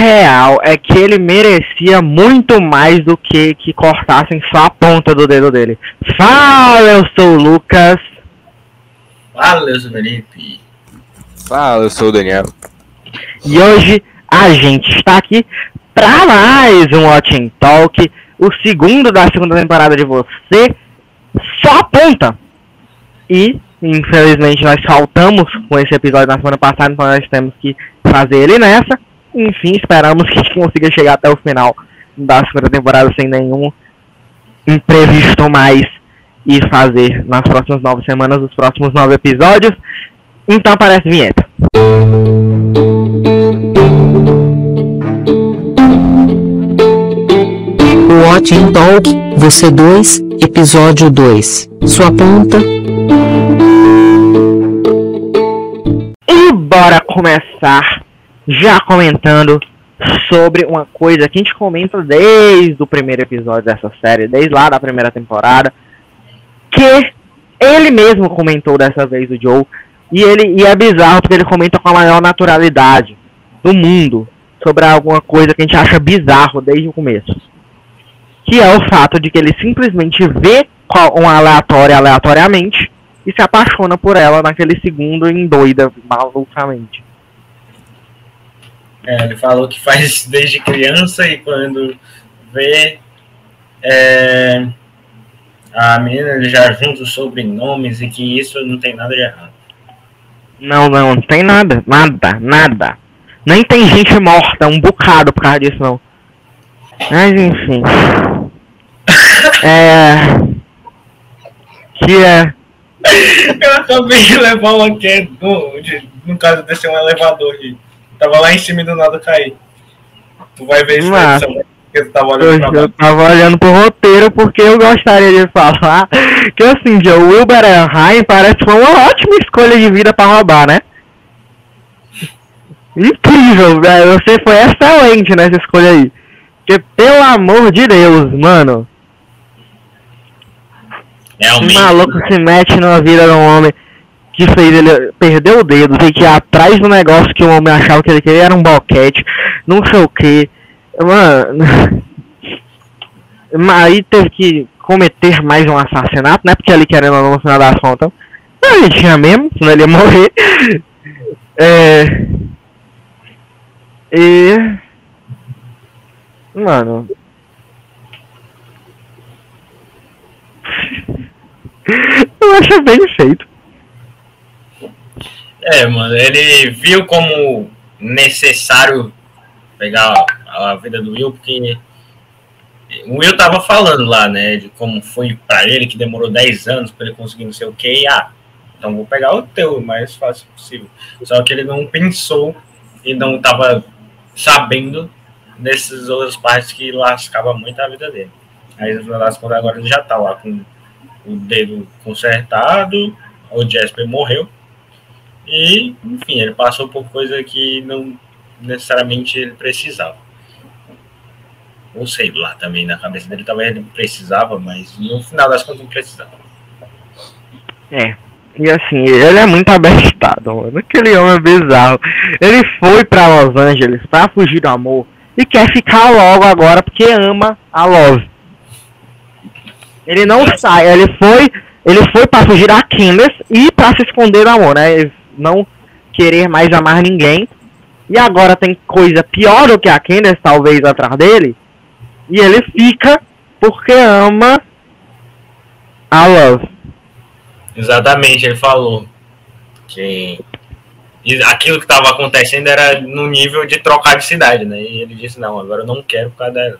real é que ele merecia muito mais do que que cortassem só a ponta do dedo dele. Fala, eu sou o Lucas. Fala, eu sou o Felipe. Fala, eu sou o Daniel. E hoje a gente está aqui para mais um Watching Talk, o segundo da segunda temporada de você. Só a ponta. E, infelizmente, nós faltamos com esse episódio na semana passada, então nós temos que fazer ele nessa. Enfim, esperamos que a gente consiga chegar até o final da segunda temporada sem nenhum imprevisto mais e fazer nas próximas nove semanas os próximos nove episódios. Então aparece vinheta. Watching Talk, você 2, episódio 2. Sua ponta. E bora começar já comentando sobre uma coisa que a gente comenta desde o primeiro episódio dessa série, desde lá da primeira temporada, que ele mesmo comentou dessa vez o Joe, e ele e é bizarro porque ele comenta com a maior naturalidade do mundo sobre alguma coisa que a gente acha bizarro desde o começo. Que é o fato de que ele simplesmente vê uma aleatória aleatoriamente e se apaixona por ela naquele segundo em doida malucamente. É, ele falou que faz desde criança e quando vê é, a menina ele já junta os sobrenomes e que isso não tem nada de errado. Não, não, não tem nada, nada, nada. Nem tem gente morta, um bocado por causa disso não. Mas enfim. é. Que é. Eu acabei de levar uma queda, no, no caso de ser um elevador aqui. Tava lá em cima e do nada cair. Tu vai ver isso na edição, porque tu tava olhando Eu, eu tava olhando pro roteiro porque eu gostaria de falar que assim, Joe Wilber Anaheim parece que foi uma ótima escolha de vida pra roubar, né? Incrível, velho. Você foi excelente nessa escolha aí. Porque, pelo amor de Deus, mano. Esse Realmente. maluco se mete na vida de um homem que fez ele perder o dedo, tem que atrás do negócio que o homem achava que ele queria era um boquete, não sei o que. Mano. Aí teve que cometer mais um assassinato, né? Porque ele querendo não, no final das contas. Não, ele tinha mesmo, senão ele ia morrer. É. E. Mano. Eu acho bem feito. É, mano, ele viu como necessário pegar a, vida do Will, porque o Will tava falando lá, né, de como foi pra ele, que demorou 10 anos pra ele conseguir não sei o que, e ah, então vou pegar o teu o mais fácil possível. Só que ele não pensou e não tava sabendo dessas outras partes que lascava muito a vida dele. Aí no final das contas agora ele já tá lá com o dedo consertado, o Jasper morreu. E, enfim, ele passou por coisa que não necessariamente ele precisava. Ou sei lá, também na cabeça dele talvez ele precisava, mas no final das contas não precisava. É. E assim, ele é muito abestado, mano. Aquele homem é bizarro. Ele foi pra Los Angeles pra fugir do amor e quer ficar logo agora porque ama a Love. Ele não sai, ele foi, ele foi para fugir da Candace e pra se esconder do amor, né? Ele não querer mais amar ninguém. E agora tem coisa pior do que a Candace talvez atrás dele. E ele fica porque ama a Love. Exatamente, ele falou que aquilo que estava acontecendo era no nível de trocar de cidade, né? E ele disse, não, agora eu não quero por causa da...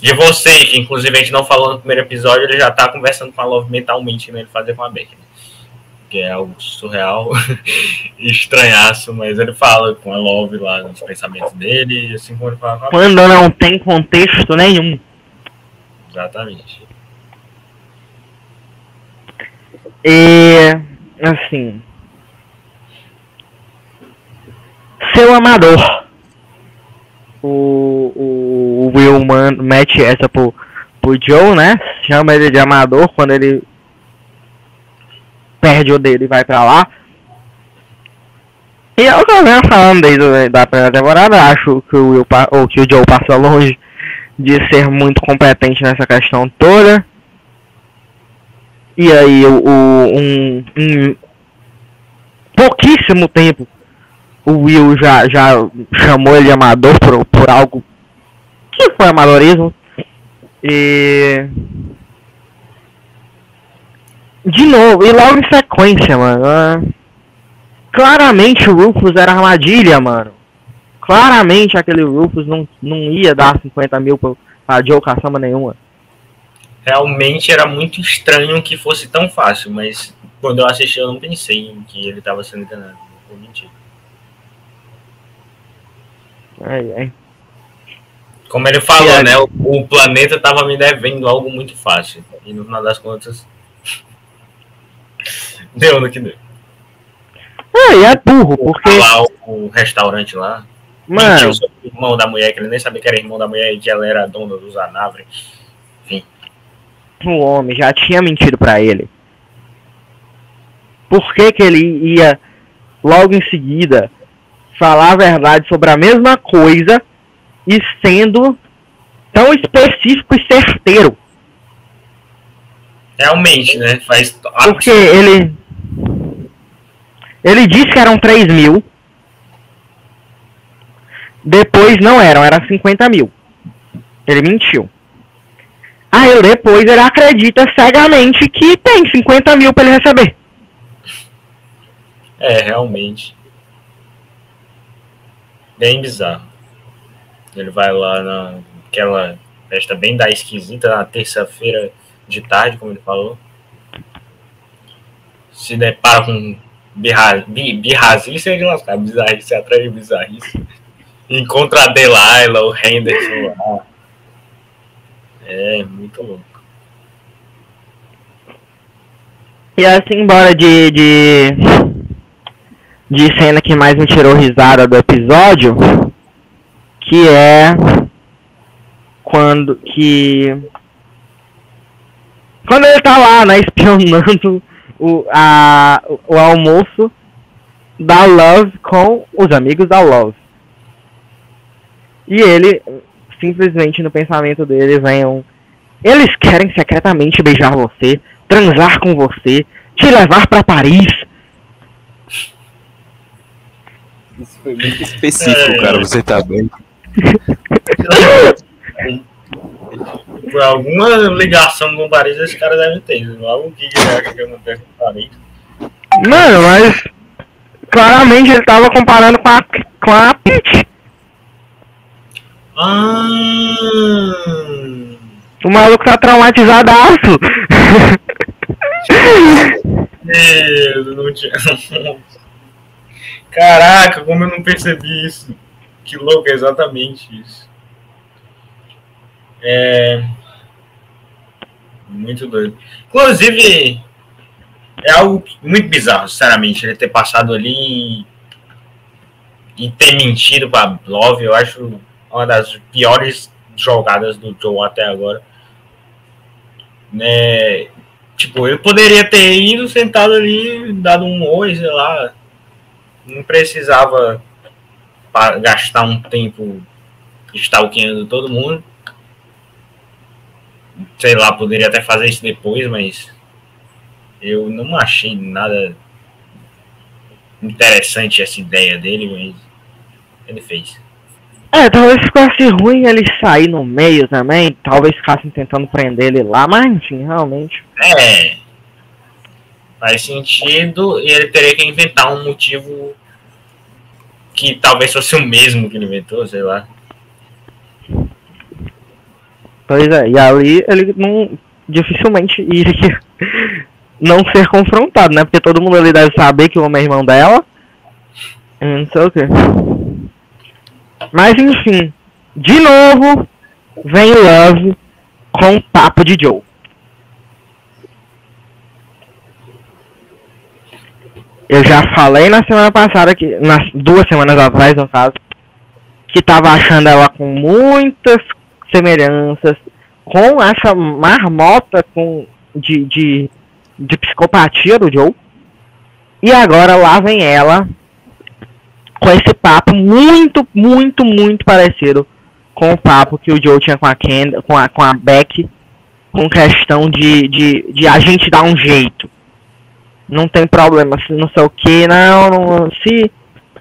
De você, que inclusive a gente não falou no primeiro episódio, ele já tá conversando com a Love mentalmente, né? Ele fazer com a né? Que é algo surreal e estranhaço, mas ele fala com a Love lá nos pensamentos dele, e assim como ele fala Quando não tem contexto nenhum. Exatamente. E assim. Seu amador. O, o, o Will man, mete essa pro, pro Joe, né? Chama ele de amador quando ele perde o dedo e vai pra lá. E é eu venho falando desde a primeira temporada, acho que o, Will, ou que o Joe passa longe de ser muito competente nessa questão toda. E aí, o, um, um pouquíssimo tempo, o Will já, já chamou ele de amador por, por algo que foi amadorismo. E. De novo, e logo em sequência, mano. Claramente o Rufus era armadilha, mano. Claramente aquele Rufus não, não ia dar 50 mil pra, pra Joe caçamba nenhuma. Realmente era muito estranho que fosse tão fácil, mas quando eu assisti eu não pensei em que ele tava sendo enganado. Vou mentir. Ai, ai. Como ele falou, né? O, o, planeta tava me devendo algo muito fácil. E no final das contas. Deu no que deu. É, e é burro, porque. Lá o, o restaurante lá. Mano. o irmão da mulher, que ele nem sabia que era irmão da mulher e que ela era dona dos anavres. Enfim. O homem já tinha mentido para ele. Por que, que ele ia logo em seguida falar a verdade sobre a mesma coisa e sendo tão específico e certeiro. Realmente, né? Faz. Porque ele. Ele disse que eram 3 mil. Depois não eram, eram 50 mil. Ele mentiu. Aí depois ele acredita cegamente que tem 50 mil para ele receber. É, realmente. Bem bizarro. Ele vai lá naquela festa bem da esquisita, na terça-feira de tarde, como ele falou. Se depara com birrazice é de lascar, bizarrice atrás de bizarrice. Encontra a Delilah, o Henderson lá. É, muito louco. E assim, embora de, de de cena que mais me tirou risada do episódio, que é quando que quando ele tá lá, né, espionando o, a, o almoço da Love com os amigos da Love. E ele, simplesmente no pensamento dele, vem um. Eles querem secretamente beijar você, transar com você, te levar para Paris, Isso foi muito específico, é... cara. Você tá bem. Por alguma ligação com Paris, esse cara deve ter. Algo que ele acha que acontece com Paris. Mano, mas. Claramente ele tava comparando com a, com a Peach. Ah. O maluco tá traumatizadaço. Meu, não tinha. Caraca, como eu não percebi isso. Que louco, é exatamente isso. É. Muito doido. Inclusive, é algo muito bizarro, sinceramente, ele ter passado ali e, ter mentido pra Love. Eu acho uma das piores jogadas do Joe até agora. Né? Tipo, ele poderia ter ido sentado ali, dado um oi, sei lá, não precisava gastar um tempo stalkeando todo mundo. Sei lá, poderia até fazer isso depois, mas eu não achei nada interessante essa ideia dele, mas ele fez. É, talvez ficasse ruim ele sair no meio também, talvez ficassem tentando prender ele lá, mas enfim, realmente. É, faz sentido e ele teria que inventar um motivo que talvez fosse o mesmo que ele inventou, sei lá. Pois é, e ali ele não dificilmente iria não ser confrontado, né? Porque todo mundo ali deve saber que o homem é irmão dela. Não sei o que. Mas enfim, de novo, vem Love com o papo de Joe. Eu já falei na semana passada, que nas duas semanas atrás, no caso, que tava achando ela com muitas semelhanças com essa marmota com, de, de, de psicopatia do Joe. E agora lá vem ela com esse papo muito, muito, muito parecido com o papo que o Joe tinha com a Kendall, com a, com a Beck, com questão de, de, de a gente dar um jeito. Não tem problema, se não sei o que, não, não, se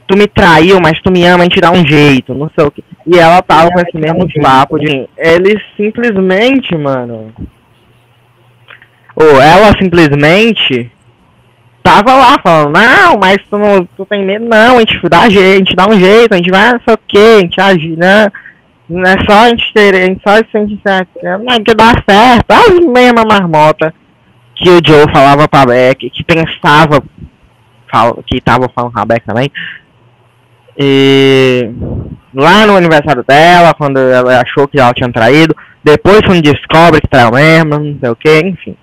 tu me traiu, mas tu me ama, a gente dá um jeito, não sei o que. E ela tava com esse mesmo papo de. Eles simplesmente, mano. Ou ela simplesmente tava lá falando, não, mas tu, não, tu tem medo, não, a gente dá jeito, a gente dá um jeito, a gente vai não sei o que, a gente age, né? Não é só a gente ter, a gente só se sente certo, não é que dá certo, a mesma marmota que o Joe falava pra Beck, que pensava fal, que tava falando com Beck também. E lá no aniversário dela, quando ela achou que ela tinha traído, depois quando descobre que traiu mesmo, não sei o que, enfim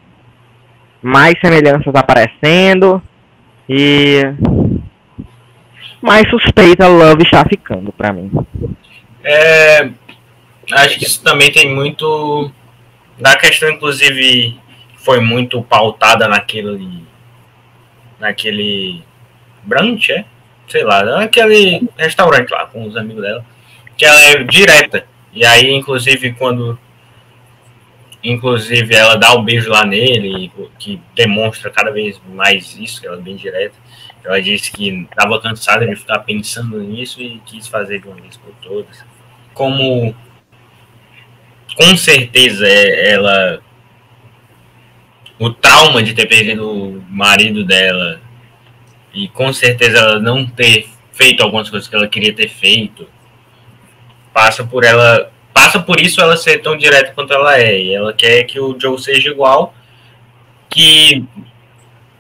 mais semelhanças aparecendo e mais suspeita Love está ficando para mim. É, acho que isso também tem muito da questão, inclusive, foi muito pautada naquele naquele brunch, é? Sei lá, naquele restaurante lá com os amigos dela, que ela é direta. E aí, inclusive, quando Inclusive, ela dá um beijo lá nele, que demonstra cada vez mais isso, que ela é bem direta. Ela disse que estava cansada de ficar pensando nisso e quis fazer de uma vez por todas. Como, com certeza, é, ela. O trauma de ter perdido o marido dela e com certeza ela não ter feito algumas coisas que ela queria ter feito passa por ela passa por isso ela ser tão direta quanto ela é. E ela quer que o Joe seja igual, que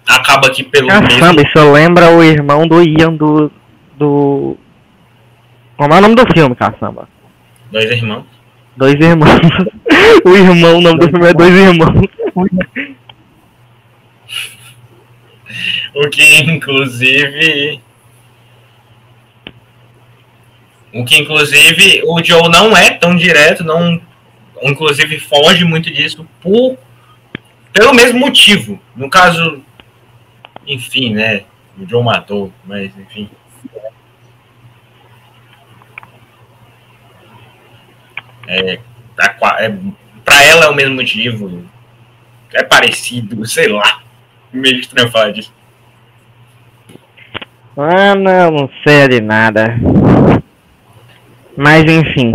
acaba aqui pelo Caçamba, mesmo... isso lembra o irmão do Ian do. do. Como é o nome do filme, Caçamba? Dois irmãos. Dois irmãos. o irmão, o nome do filme é Dois Irmãos. o que inclusive O que, inclusive, o Joe não é tão direto, não, inclusive, foge muito disso por, pelo mesmo motivo. No caso, enfim, né? O Joe matou, mas, enfim. É, é, pra ela é o mesmo motivo. É parecido, sei lá. Meio disso. Ah, não, não sei de nada. Mas enfim.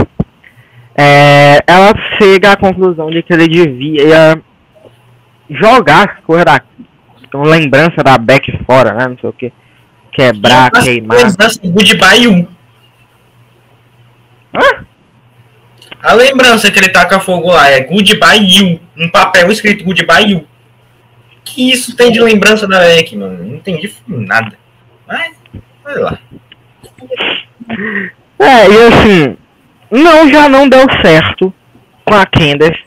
É, ela chega à conclusão de que ele devia jogar as coisas da com lembrança da Beck fora, né? Não sei o que. Quebrar, Nossa, queimar. Goodbye 1. Hã? A lembrança que ele taca fogo lá é Goodbye You. Um papel escrito Goodbye You. Que isso tem de lembrança da Beck, mano? Não entendi nada. Mas, sei lá. É, e assim, não já não deu certo com a Candace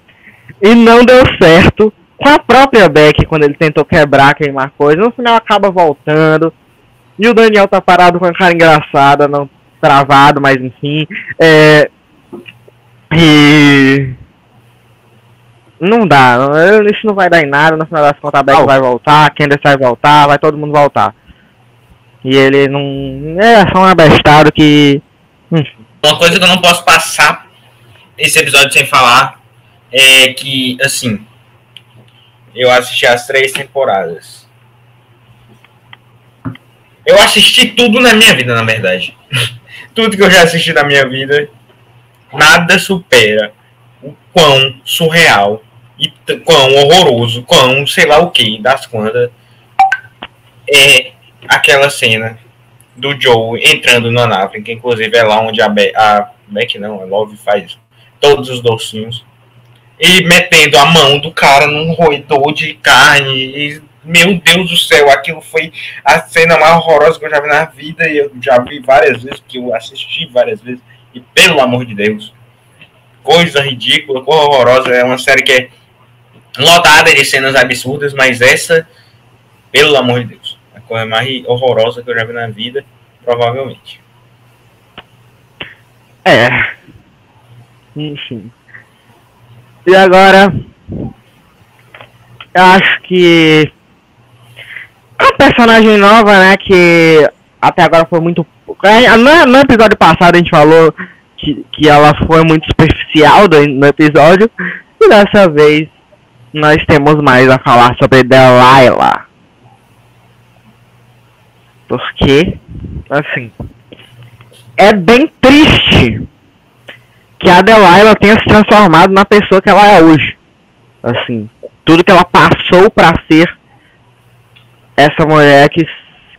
e não deu certo com a própria Beck quando ele tentou quebrar, queimar coisas. No final acaba voltando. E o Daniel tá parado com a cara engraçada, não travado, mas enfim. É, e. Não dá, isso não vai dar em nada. No final das contas, a Beck vai voltar, Candace vai voltar, vai todo mundo voltar. E ele não. É só um abestado que uma coisa que eu não posso passar esse episódio sem falar é que, assim, eu assisti as três temporadas. Eu assisti tudo na minha vida, na verdade. tudo que eu já assisti na minha vida, nada supera o quão surreal e quão horroroso, quão sei lá o que, das quantas, é aquela cena do Joe entrando na nave, que inclusive é lá onde a, Be a Beck não, a Love faz todos os docinhos. E metendo a mão do cara num roedor de carne. E, meu Deus do céu, aquilo foi a cena mais horrorosa que eu já vi na vida. E eu já vi várias vezes, que eu assisti várias vezes. E pelo amor de Deus, coisa ridícula, coisa horrorosa. É uma série que é lotada de cenas absurdas, mas essa, pelo amor de Deus coisa mais horrorosa que eu já vi na vida, provavelmente. É. Enfim. E agora. Eu acho que. A personagem nova, né? Que até agora foi muito. É, No, episódio passado a gente falou que, que ela foi muito superficial no episódio. E dessa vez nós temos mais a falar sobre Delilah. Porque, assim, é bem triste que a Delilah tenha se transformado na pessoa que ela é hoje. Assim, tudo que ela passou pra ser essa mulher que,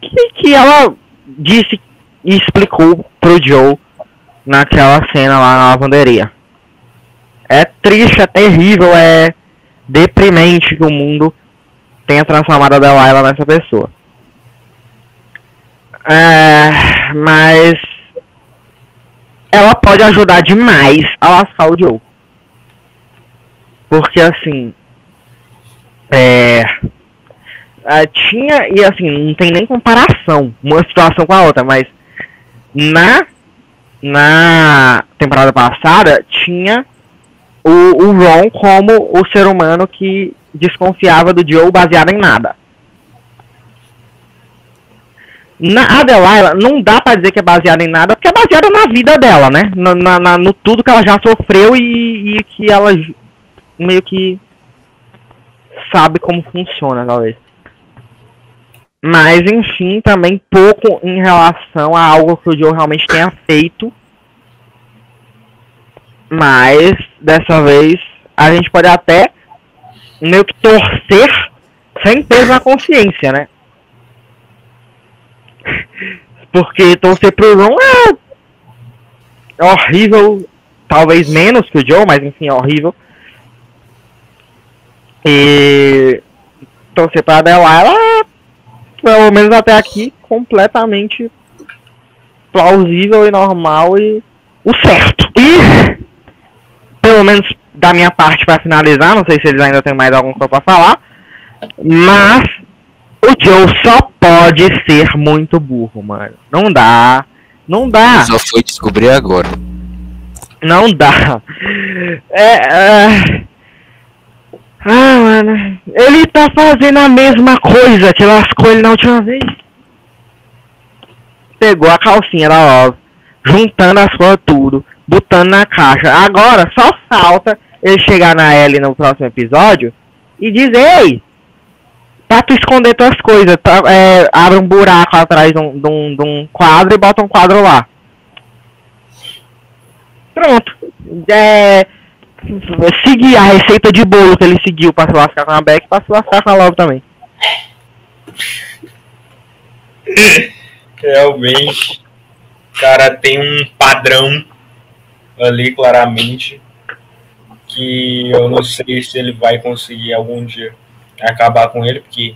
que, que ela disse e explicou pro Joe naquela cena lá na lavanderia. É triste, é terrível, é deprimente que o mundo tenha transformado a Delilah nessa pessoa. É, mas ela pode ajudar demais a lascar o Joe. Porque assim. É. é, tinha. E assim, não tem nem comparação uma situação com a outra, mas na. Na temporada passada tinha o, o Ron como o ser humano que desconfiava do Joe baseado em nada. Na Adelaila, não dá pra dizer que é baseada em nada, porque é baseada na vida dela, né? Na, na- na- no tudo que ela já sofreu e, e que ela meio que sabe como funciona, talvez. Mas, enfim, também pouco em relação a algo que o Joe realmente tenha feito. Mas, dessa vez, a gente pode até meio que torcer sem peso na consciência, né? Porque torcer pro Ron é horrível, talvez menos que o Joe, mas enfim, é horrível. E torcer pra Adelaide é, pelo menos até aqui, completamente plausível e normal e o certo. E, pelo menos da minha parte pra finalizar, não sei se eles ainda têm mais alguma coisa pra falar, mas o Joe só pode ser muito burro, mano. Não dá. Não dá. Só foi descobrir agora. Não dá. É, é... Ah, mano. Ele tá fazendo a mesma coisa que lascou ele na última vez. Pegou a calcinha da Love, juntando as coisas tudo, botando na caixa. Agora só falta ele chegar na Ellie no próximo episódio e dizer, ei, pra tu esconder tuas coisas, tá, é, abre um buraco atrás de um, de um- de um quadro e bota um quadro lá. Pronto. É, seguir a receita de bolo que ele seguiu pra se lascar com a Beck pra se lascar com a Love também. Realmente, cara tem um padrão ali, claramente, que eu não sei se ele vai conseguir algum dia acabar com ele, porque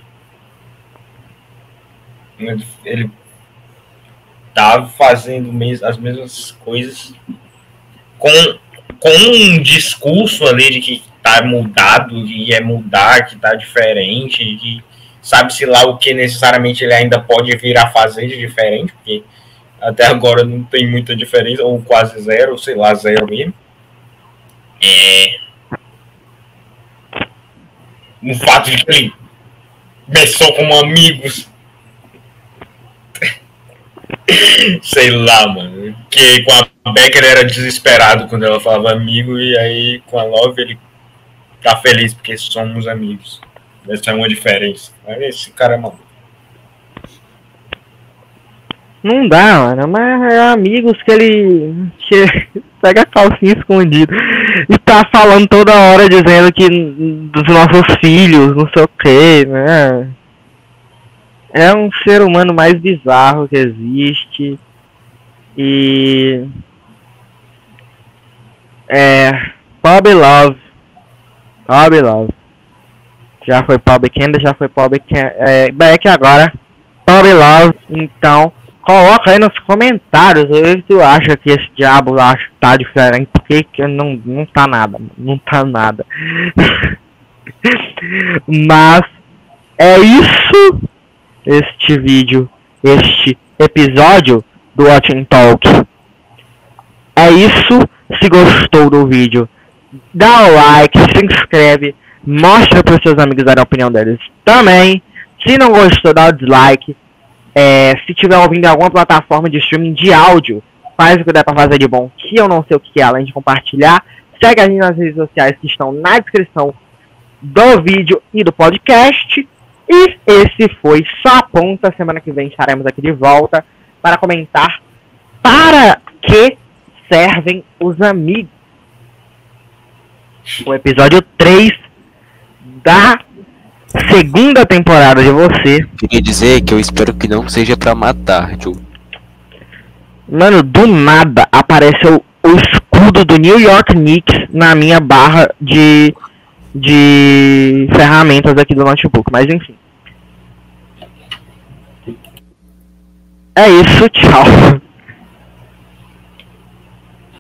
ele tá fazendo as mesmas coisas com, com um discurso ali de que tá mudado, que é mudar, que tá diferente, que sabe-se lá o que necessariamente ele ainda pode vir a fazer de diferente, porque até agora não tem muita diferença, ou quase zero, sei lá, zero mesmo. É... O fato de que começou como amigos. sei lá, mano. Que com a Becker era desesperado quando ela falava amigo, e aí com a Love ele tá feliz porque somos amigos. Essa é uma diferença. Mas esse cara é maluco. Não dá, mano, mas é amigos que ele que pega a calcinha escondido e tá falando toda hora dizendo que dos nossos filhos, não sei o que, né? É um ser humano mais bizarro que existe e é Bob Love, Bob Love, já foi Bob Kendall, já foi Bob Ken, é, Beck agora, Bob Love, então Coloca aí nos comentários o que tu acha que esse diabo acha tá diferente. Porque que não, não tá nada, não tá nada. Mas é isso este vídeo, este episódio do Watching Talk. É isso. Se gostou do vídeo, dá o like, se inscreve, mostra para seus amigos darem a opinião deles também. Se não gostou, dá o dislike. É, se tiver ouvindo alguma plataforma de streaming de áudio, faz o que der pra fazer de bom, que eu não sei o que é, além de compartilhar. Segue a gente nas redes sociais que estão na descrição do vídeo e do podcast. E esse foi só a ponta. Semana que vem estaremos aqui de volta para comentar para que servem os amigos. O episódio 3 da segunda temporada de você. Queria dizer que eu espero que não seja pra matar, tio. Mano, do nada apareceu o escudo do New York Knicks na minha barra de, de ferramentas aqui do notebook, mas enfim. É isso, tchau.